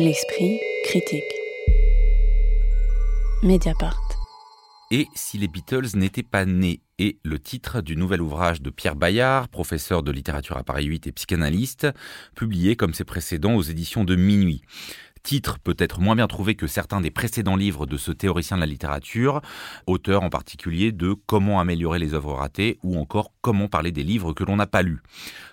L'esprit critique. Mediapart. Et si les Beatles n'étaient pas nés? Est le titre du nouvel ouvrage de Pierre Bayard, professeur de littérature à Paris 8 et psychanalyste, publié comme ses précédents aux éditions de Minuit titre peut-être moins bien trouvé que certains des précédents livres de ce théoricien de la littérature, auteur en particulier de Comment améliorer les œuvres ratées ou encore Comment parler des livres que l'on n'a pas lus.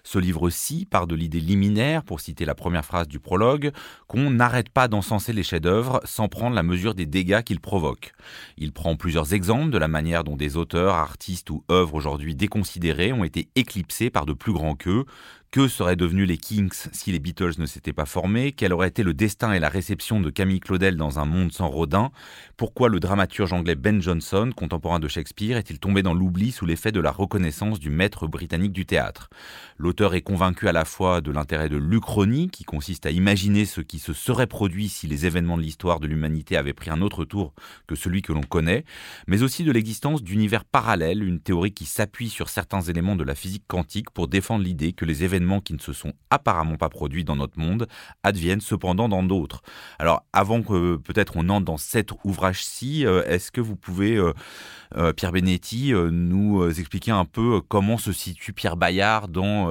Ce livre-ci part de l'idée liminaire, pour citer la première phrase du prologue, qu'on n'arrête pas d'encenser les chefs-d'œuvre sans prendre la mesure des dégâts qu'ils provoquent. Il prend plusieurs exemples de la manière dont des auteurs, artistes ou œuvres aujourd'hui déconsidérées ont été éclipsés par de plus grands qu'eux, que seraient devenus les Kings si les Beatles ne s'étaient pas formés? Quel aurait été le destin et la réception de Camille Claudel dans un monde sans Rodin? Pourquoi le dramaturge anglais Ben Jonson, contemporain de Shakespeare, est-il tombé dans l'oubli sous l'effet de la reconnaissance du maître britannique du théâtre? L'auteur est convaincu à la fois de l'intérêt de l'Uchronie, qui consiste à imaginer ce qui se serait produit si les événements de l'histoire de l'humanité avaient pris un autre tour que celui que l'on connaît, mais aussi de l'existence d'univers parallèles, une théorie qui s'appuie sur certains éléments de la physique quantique pour défendre l'idée que les événements qui ne se sont apparemment pas produits dans notre monde adviennent cependant dans d'autres. Alors, avant que peut-être on entre dans cet ouvrage-ci, euh, est-ce que vous pouvez, euh, euh, Pierre Benetti, nous expliquer un peu comment se situe Pierre Bayard dans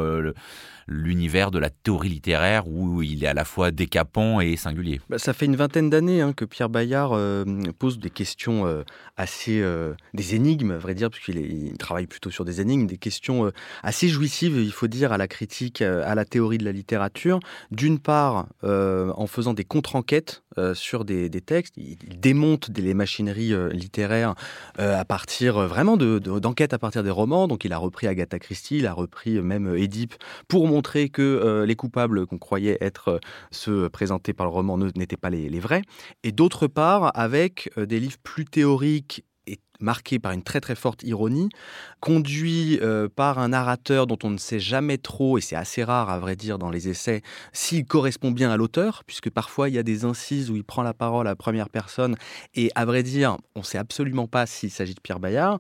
l'univers de la théorie littéraire où il est à la fois décapant et singulier. Bah, ça fait une vingtaine d'années hein, que Pierre Bayard euh, pose des questions euh, assez. Euh, des énigmes, à vrai dire, puisqu'il il travaille plutôt sur des énigmes, des questions assez jouissives, il faut dire, à la critique, à la théorie de la littérature. D'une part, en faisant des contre-enquêtes sur des, textes, il, démonte des, les machineries littéraires à partir vraiment d'enquêtes de, à partir des romans. Donc il a repris Agatha Christie, il a repris même Édipe pour montrer que euh, les coupables qu'on croyait être euh, ceux présentés par le roman n'étaient pas les, les, vrais. Et d'autre part, avec euh, des livres plus théoriques marqué par une très très forte ironie, conduit euh, par un narrateur dont on ne sait jamais trop, et c'est assez rare à vrai dire dans les essais, s'il correspond bien à l'auteur, puisque parfois il y a des incises où il prend la parole à première personne, et à vrai dire, on ne sait absolument pas s'il s'agit de Pierre Bayard.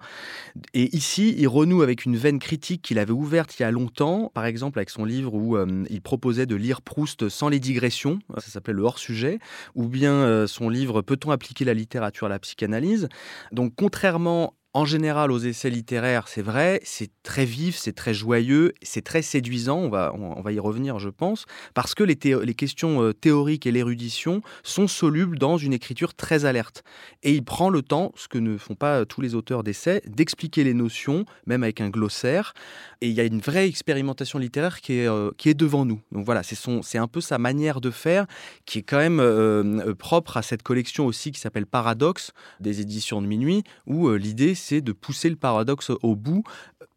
Et ici, il renoue avec une veine critique qu'il avait ouverte il y a longtemps, par exemple avec son livre où euh, il proposait de lire Proust sans les digressions, ça s'appelait Le hors-sujet, ou bien euh, son livre Peut-on appliquer la littérature à la psychanalyse? Donc contrairement contrairement en général, aux essais littéraires, c'est vrai, c'est très vif, c'est très joyeux, c'est très séduisant, on va, on, va y revenir, je pense, parce que les, questions euh, théoriques et l'érudition sont solubles dans une écriture très alerte. Et il prend le temps, ce que ne font pas tous les auteurs d'essais, d'expliquer les notions, même avec un glossaire. Et il y a une vraie expérimentation littéraire qui est, euh, qui est devant nous. Donc voilà, c'est un peu sa manière de faire, qui est quand même euh, propre à cette collection aussi qui s'appelle Paradoxe, des éditions de minuit, où l'idée c'est de pousser le paradoxe au bout,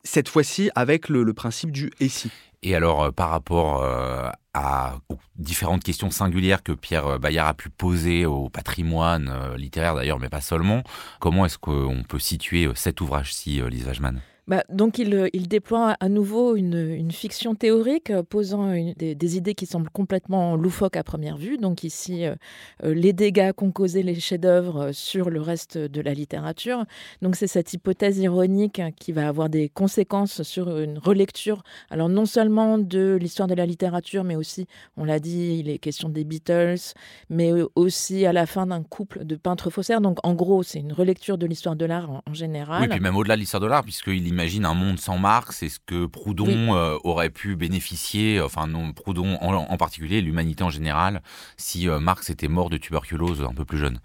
cette fois-ci avec le, principe du et si. Et alors, euh, par rapport euh, à, aux différentes questions singulières que Pierre Bayard a pu poser au patrimoine euh, littéraire d'ailleurs, mais pas seulement, comment est-ce qu'on peut situer cet ouvrage-ci, Lise Wajman bah, donc il, euh, il, déploie à nouveau une, fiction théorique euh, posant des, idées qui semblent complètement loufoques à première vue. Donc ici, euh, les dégâts qu'ont causés les chefs-d'œuvre sur le reste de la littérature. Donc c'est cette hypothèse ironique qui va avoir des conséquences sur une relecture. Alors non seulement de l'histoire de la littérature, mais aussi, on l'a dit, il est question des Beatles, mais aussi à la fin d'un couple de peintres faussaires. Donc en gros, c'est une relecture de l'histoire de l'art en, général. Oui, puis même au-delà de l'histoire de l'art, puisqu'il imagine un monde sans Marx est ce que Proudhon euh, aurait pu bénéficier, enfin non, Proudhon en, particulier, l'humanité en général, si euh, Marx était mort de tuberculose un peu plus jeune.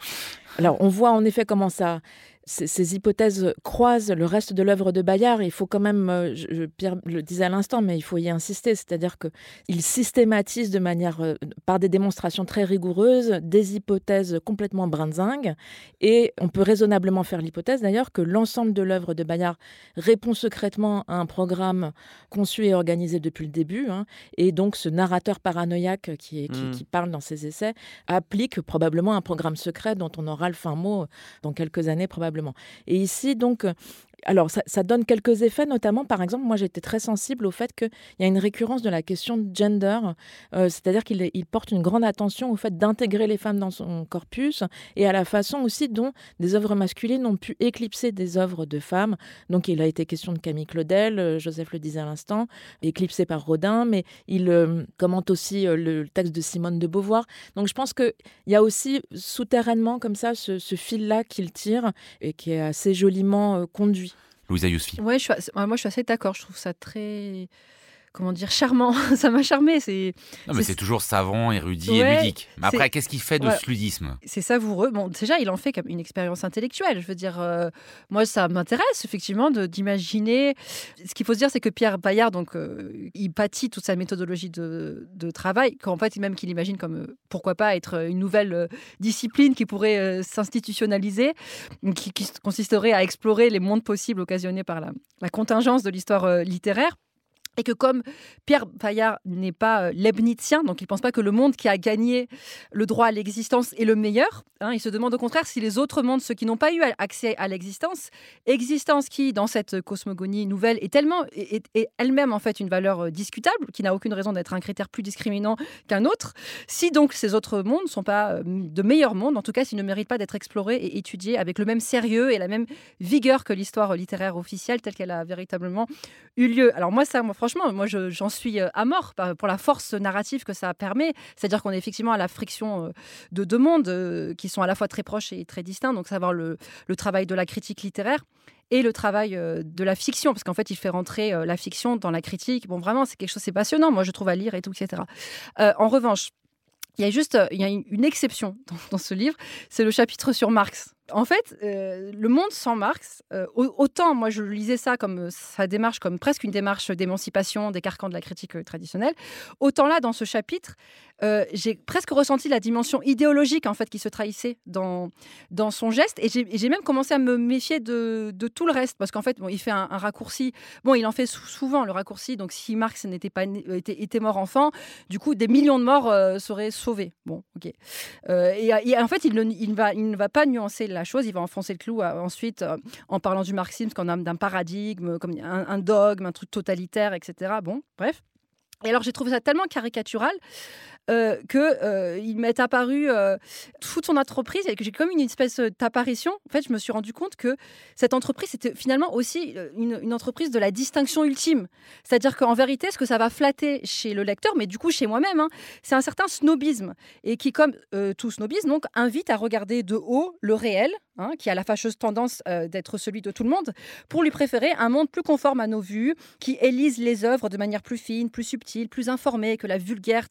Alors on voit en effet comment ça, ces, hypothèses croisent le reste de l'œuvre de Bayard. Il faut quand même, euh, je, Pierre le disait à l'instant, mais il faut y insister, c'est-à-dire qu'il systématise de manière, euh, par des démonstrations très rigoureuses, des hypothèses complètement brinzingues. Et on peut raisonnablement faire l'hypothèse d'ailleurs que l'ensemble de l'œuvre de Bayard répond secrètement à un programme conçu et organisé depuis le début. Hein. et donc ce narrateur paranoïaque qui, qui, mmh. qui parle dans ses essais applique probablement un programme secret dont on aura le fin mot dans quelques années probablement. Et ici, donc, alors, ça, donne quelques effets, notamment, par exemple, moi j'étais très sensible au fait qu'il y a une récurrence de la question de gender, euh, c'est-à-dire qu'il il porte une grande attention au fait d'intégrer les femmes dans son corpus et à la façon aussi dont des œuvres masculines ont pu éclipser des œuvres de femmes. Donc, il a été question de Camille Claudel, euh, Joseph le disait à l'instant, éclipsé par Rodin, mais il euh, commente aussi le texte de Simone de Beauvoir. Donc, je pense qu'il y a aussi souterrainement, comme ça, ce fil-là qu'il tire et qui est assez joliment conduit. Louisa. Ouais, moi je suis assez d'accord. Je trouve ça très comment dire, charmant. ça m'a charmé. C'est. Non, mais c'est toujours savant, érudit et ludique. Mais après, qu'est-ce qu'il fait de ce ludisme? C'est savoureux. Bon, déjà, il en fait comme une expérience intellectuelle. Je veux dire, euh, moi, ça m'intéresse effectivement d'imaginer. Ce qu'il faut se dire, c'est que Pierre Bayard, donc, euh, il pâtit toute sa méthodologie de, de travail, qu'en fait, même qu'il imagine comme euh, pourquoi pas être une nouvelle discipline qui pourrait s'institutionnaliser, qui, qui, consisterait à explorer les mondes possibles occasionnés par la, la contingence de l'histoire littéraire et que comme Pierre Paillard n'est pas euh, leibnizien, donc il ne pense pas que le monde qui a gagné le droit à l'existence est le meilleur, hein, il se demande au contraire si les autres mondes, ceux qui n'ont pas eu accès à l'existence, existence qui, dans cette cosmogonie nouvelle, est tellement est, elle-même en fait une valeur euh, discutable, qui n'a aucune raison d'être un critère plus discriminant qu'un autre, si donc ces autres mondes ne sont pas euh, de meilleurs mondes, en tout cas s'ils ne méritent pas d'être explorés et étudiés avec le même sérieux et la même vigueur que l'histoire littéraire officielle telle qu'elle a véritablement eu lieu. Alors moi ça, moi, franchement, moi, j'en suis euh, à mort pour la force narrative que ça permet. C'est-à-dire qu'on est effectivement à la friction euh, de deux mondes euh, qui sont à la fois très proches et très distincts. Donc, savoir le, travail de la critique littéraire et le travail de la fiction, parce qu'en fait, il fait rentrer la fiction dans la critique. Bon, vraiment, c'est quelque chose, c'est passionnant, moi, je trouve, à lire et tout, etc. en revanche, il y a juste il y a une exception dans ce livre, c'est le chapitre sur Marx en fait, euh, le monde sans Marx, euh, autant moi je lisais ça comme euh, sa démarche, comme presque une démarche d'émancipation des carcans de la critique traditionnelle, autant là dans ce chapitre, j'ai presque ressenti la dimension idéologique en fait qui se trahissait dans, dans son geste, et j'ai même commencé à me méfier de, tout le reste, parce qu'en fait, bon, il fait un, raccourci, bon, il en fait souvent le raccourci, donc si Marx n'était pas était, mort enfant, du coup des millions de morts seraient sauvés. Bon, ok. Et, en fait, il ne, va, il ne va pas nuancer la chose, il va enfoncer le clou euh, ensuite euh, en parlant du marxisme comme d'un paradigme, comme un, dogme, un truc totalitaire, etc. Bon, bref. Et alors j'ai trouvé ça tellement caricatural euh, qu'il m'est apparu toute son entreprise et que j'ai comme une espèce d'apparition. En fait, je me suis rendu compte que cette entreprise c'était finalement aussi une, entreprise de la distinction ultime. C'est-à-dire qu'en vérité, ce que ça va flatter chez le lecteur, mais du coup chez moi-même, hein, c'est un certain snobisme et qui, comme tout snobisme, donc invite à regarder de haut le réel, Hein, qui a la fâcheuse tendance euh, d'être celui de tout le monde, pour lui préférer un monde plus conforme à nos vues, qui élise les œuvres de manière plus fine, plus subtile, plus informée que la vulgaire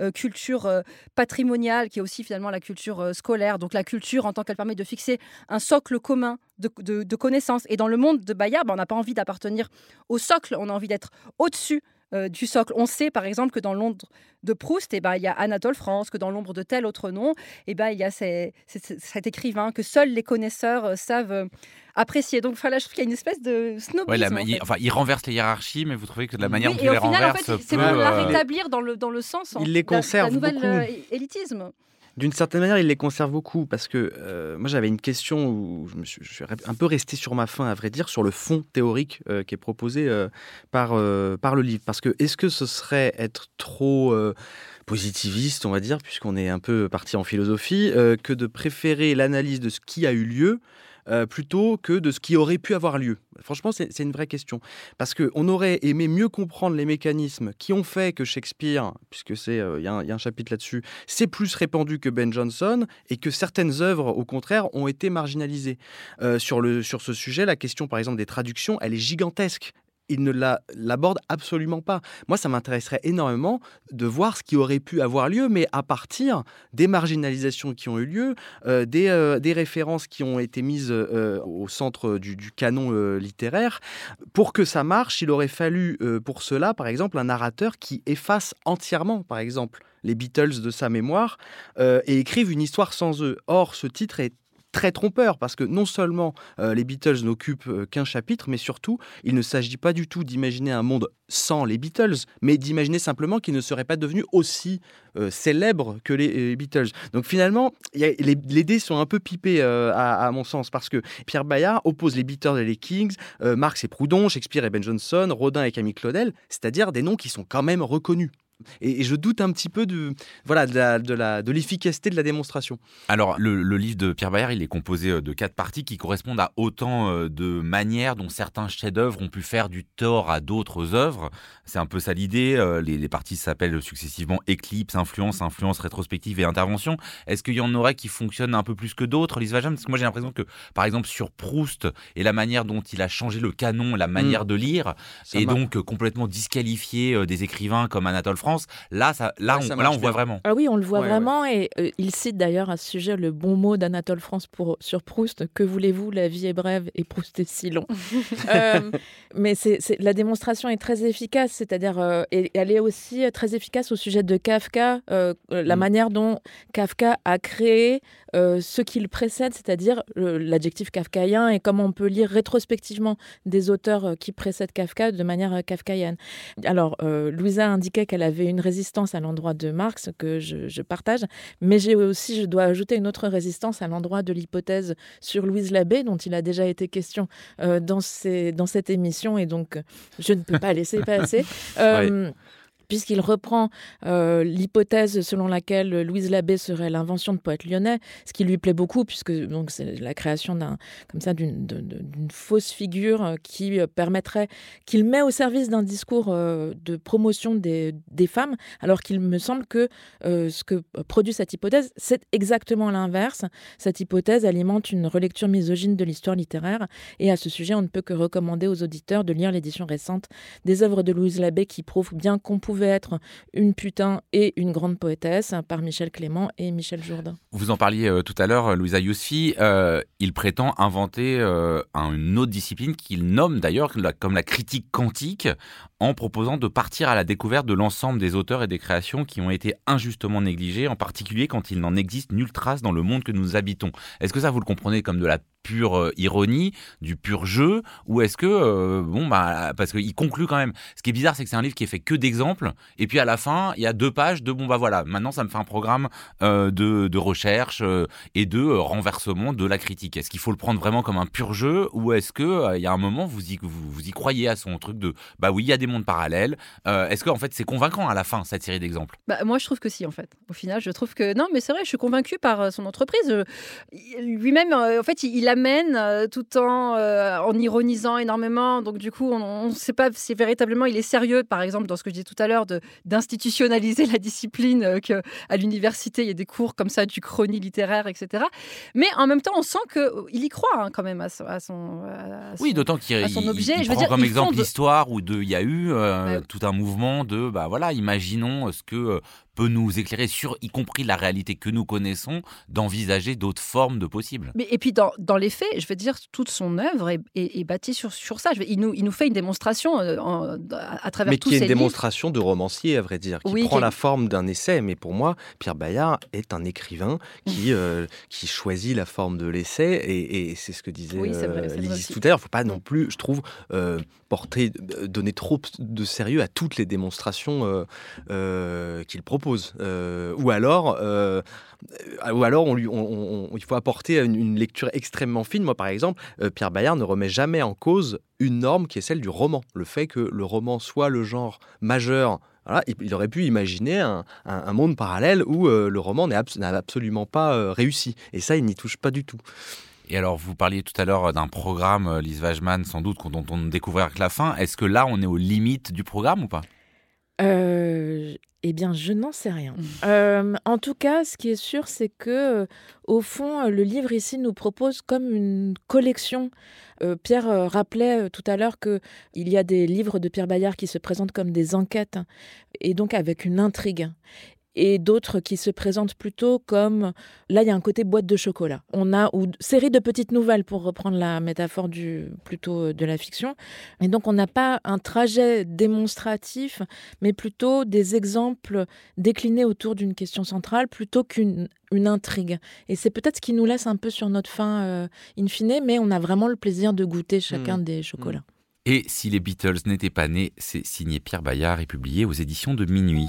euh, culture euh, patrimoniale, qui est aussi finalement la culture scolaire. Donc la culture en tant qu'elle permet de fixer un socle commun de, connaissances. Et dans le monde de Bayard, ben, on n'a pas envie d'appartenir au socle, on a envie d'être au-dessus euh, du socle. On sait par exemple que dans l'ombre de Proust, eh ben, il y a Anatole France, que dans l'ombre de tel autre nom, eh ben, il y a cet écrivain que seuls les connaisseurs euh, savent euh, apprécier. Donc voilà, je trouve qu'il y a une espèce de snobisme. il, enfin, il renverse les hiérarchies, mais vous trouvez que de la manière dont il les renverse, c'est la rétablir dans le, dans le sens. Il les conserve la, nouvelle élitisme d'une certaine manière, il les conserve beaucoup parce que euh, moi j'avais une question où je, suis, un peu resté sur ma faim, à vrai dire, sur le fond théorique euh, qui est proposé euh, par, par le livre. Parce que est-ce que ce serait être trop positiviste, on va dire, puisqu'on est un peu parti en philosophie, que de préférer l'analyse de ce qui a eu lieu euh, plutôt que de ce qui aurait pu avoir lieu Franchement, c'est une vraie question. Parce qu'on aurait aimé mieux comprendre les mécanismes qui ont fait que Shakespeare, puisque c'est euh, il y, a un chapitre là-dessus, c'est plus répandu que Ben Jonson et que certaines œuvres, au contraire, ont été marginalisées. Euh, sur, le, sur ce sujet, la question, par exemple, des traductions, elle est gigantesque il ne l'aborde absolument pas. Moi, ça m'intéresserait énormément de voir ce qui aurait pu avoir lieu, mais à partir des marginalisations qui ont eu lieu, euh, euh, des, références qui ont été mises euh, au centre du, canon littéraire. Pour que ça marche, il aurait fallu pour cela, par exemple, un narrateur qui efface entièrement, par exemple, les Beatles de sa mémoire et écrive une histoire sans eux. Or, ce titre est très trompeur parce que non seulement euh, les Beatles n'occupent euh, qu'un chapitre, mais surtout, il ne s'agit pas du tout d'imaginer un monde sans les Beatles, mais d'imaginer simplement qu'ils ne seraient pas devenus aussi euh, célèbres que les, Beatles. Donc finalement, les, dés sont un peu pipés à, mon sens parce que Pierre Bayard oppose les Beatles et les Kings, Marx et Proudhon, Shakespeare et Ben Jonson, Rodin et Camille Claudel, c'est-à-dire des noms qui sont quand même reconnus. Et, je doute un petit peu de voilà de l'efficacité de, la démonstration. Alors le, livre de Pierre Bayard, il est composé euh, de quatre parties qui correspondent à autant euh, de manières dont certains chefs-d'œuvre ont pu faire du tort à d'autres œuvres. C'est un peu ça l'idée. Euh, les, parties s'appellent successivement éclipse, influence, influence rétrospective et intervention. Est-ce qu'il y en aurait qui fonctionnent un peu plus que d'autres, Lise Vajam? Parce que moi j'ai l'impression que par exemple sur Proust et la manière dont il a changé le canon, la manière mm. de lire, et donc complètement disqualifié des écrivains comme Anatole France Là, ça, là, on, là on voit vraiment. Ah oui, on le voit vraiment. Et euh, il cite d'ailleurs à ce sujet le bon mot d'Anatole France pour, sur Proust Que voulez-vous, la vie est brève et Proust est si long. Euh, mais c'est, la démonstration est très efficace, c'est-à-dire, euh, et elle est aussi très efficace au sujet de Kafka, la mm. manière dont Kafka a créé ce qu'il précède, c'est-à-dire l'adjectif kafkaïen et comment on peut lire rétrospectivement des auteurs qui précèdent Kafka de manière kafkaïenne. Alors, Louisa indiquait qu'elle avait une résistance à l'endroit de Marx que je, partage, mais j'ai aussi, je dois ajouter une autre résistance à l'endroit de l'hypothèse sur Louise Labbé, dont il a déjà été question euh, dans, ces, dans cette émission, et donc je ne peux pas laisser passer. Euh, puisqu'il reprend euh, l'hypothèse selon laquelle Louise Labbé serait l'invention de poète lyonnais, ce qui lui plaît beaucoup, puisque c'est la création d'un d'une fausse figure euh, qui euh, permettrait qu'il met au service d'un discours de promotion des, femmes, alors qu'il me semble que ce que produit cette hypothèse, c'est exactement l'inverse. Cette hypothèse alimente une relecture misogyne de l'histoire littéraire, et à ce sujet, on ne peut que recommander aux auditeurs de lire l'édition récente des œuvres de Louise Labbé qui prouvent bien qu'on pouvait être une putain et une grande poétesse par Michel Clément et Michel Jourdain. Vous en parliez euh, tout à l'heure, Louisa Yousfi. Euh, il prétend inventer euh, une autre discipline qu'il nomme d'ailleurs comme la critique quantique en proposant de partir à la découverte de l'ensemble des auteurs et des créations qui ont été injustement négligés, en particulier quand il n'en existe nulle trace dans le monde que nous habitons. Est-ce que ça, vous le comprenez comme de la pure euh, ironie, du pur jeu, ou est-ce que, euh, bon, bah, parce qu'il conclut quand même. Ce qui est bizarre, c'est que c'est un livre qui est fait que d'exemples, et puis à la fin, il y a deux pages de, bon, bah voilà, maintenant ça me fait un programme euh, de, de, recherche et de renversement de la critique. Est-ce qu'il faut le prendre vraiment comme un pur jeu, ou est-ce que il y a un moment, vous y, vous, y croyez à son truc de, bah oui, il y a des mondes parallèles. est-ce qu'en fait, c'est convaincant à la fin, cette série d'exemples? Bah, Moi, je trouve que si, en fait. Au final, je trouve que, non, mais c'est vrai, je suis convaincu par son entreprise. Lui-même, en fait, il a amène euh, tout en, euh, en ironisant énormément. Donc, du coup, on ne sait pas si véritablement il est sérieux, par exemple, dans ce que je disais tout à l'heure, d'institutionnaliser la discipline, euh, que qu'à l'université, il y a des cours comme ça, du chronie littéraire, etc. Mais en même temps, on sent qu'il y croit hein, quand même à, son, à son, Oui, d'autant qu'il objet. je veux dire, comme exemple l'histoire où il y a eu bah tout un mouvement de, bah voilà, imaginons ce que peut nous éclairer sur, y compris la réalité que nous connaissons, d'envisager d'autres formes de possibles. Mais, et puis dans, dans, les faits, je veux dire, toute son œuvre est, est, bâtie sur, sur ça. Je il, nous, il nous fait une démonstration euh, à travers mais tous Mais qui est une démonstration de romancier, à vrai dire, qui prend la forme d'un essai. Mais pour moi, Pierre Bayard est un écrivain qui, euh, qui choisit la forme de l'essai. Et, c'est ce que disait oui, euh, tout à l'heure. Il ne faut pas non plus, je trouve, porter, donner trop de sérieux à toutes les démonstrations qu'il propose. Euh, ou alors, euh, ou alors il faut apporter une, lecture extrêmement fine. Moi, par exemple, euh, Pierre Bayard ne remet jamais en cause une norme qui est celle du roman. Le fait que le roman soit le genre majeur il aurait pu imaginer un, monde parallèle où le roman n'a absolument pas réussi. Et ça, il n'y touche pas du tout. Et alors, vous parliez tout à l'heure d'un programme, Lise Wajman, sans doute, dont on ne découvrira que la fin. Est-ce que là, on est aux limites du programme ou pas? Euh, eh bien, je n'en sais rien. Mmh. Euh, en tout cas, ce qui est sûr, c'est que, euh, au fond, le livre ici nous propose comme une collection. Pierre rappelait tout à l'heure qu'il y a des livres de Pierre Bayard qui se présentent comme des enquêtes, et donc avec une intrigue. Et d'autres qui se présentent plutôt comme là il y a un côté boîte de chocolat. On a ou série de petites nouvelles pour reprendre la métaphore du plutôt de la fiction. Et donc on n'a pas un trajet démonstratif, mais plutôt des exemples déclinés autour d'une question centrale plutôt qu'une une intrigue. Et c'est peut-être ce qui nous laisse un peu sur notre faim euh, in fine, mais on a vraiment le plaisir de goûter chacun Mmh. des chocolats. Et si les Beatles n'étaient pas nés, c'est signé Pierre Bayard et publié aux éditions de Minuit.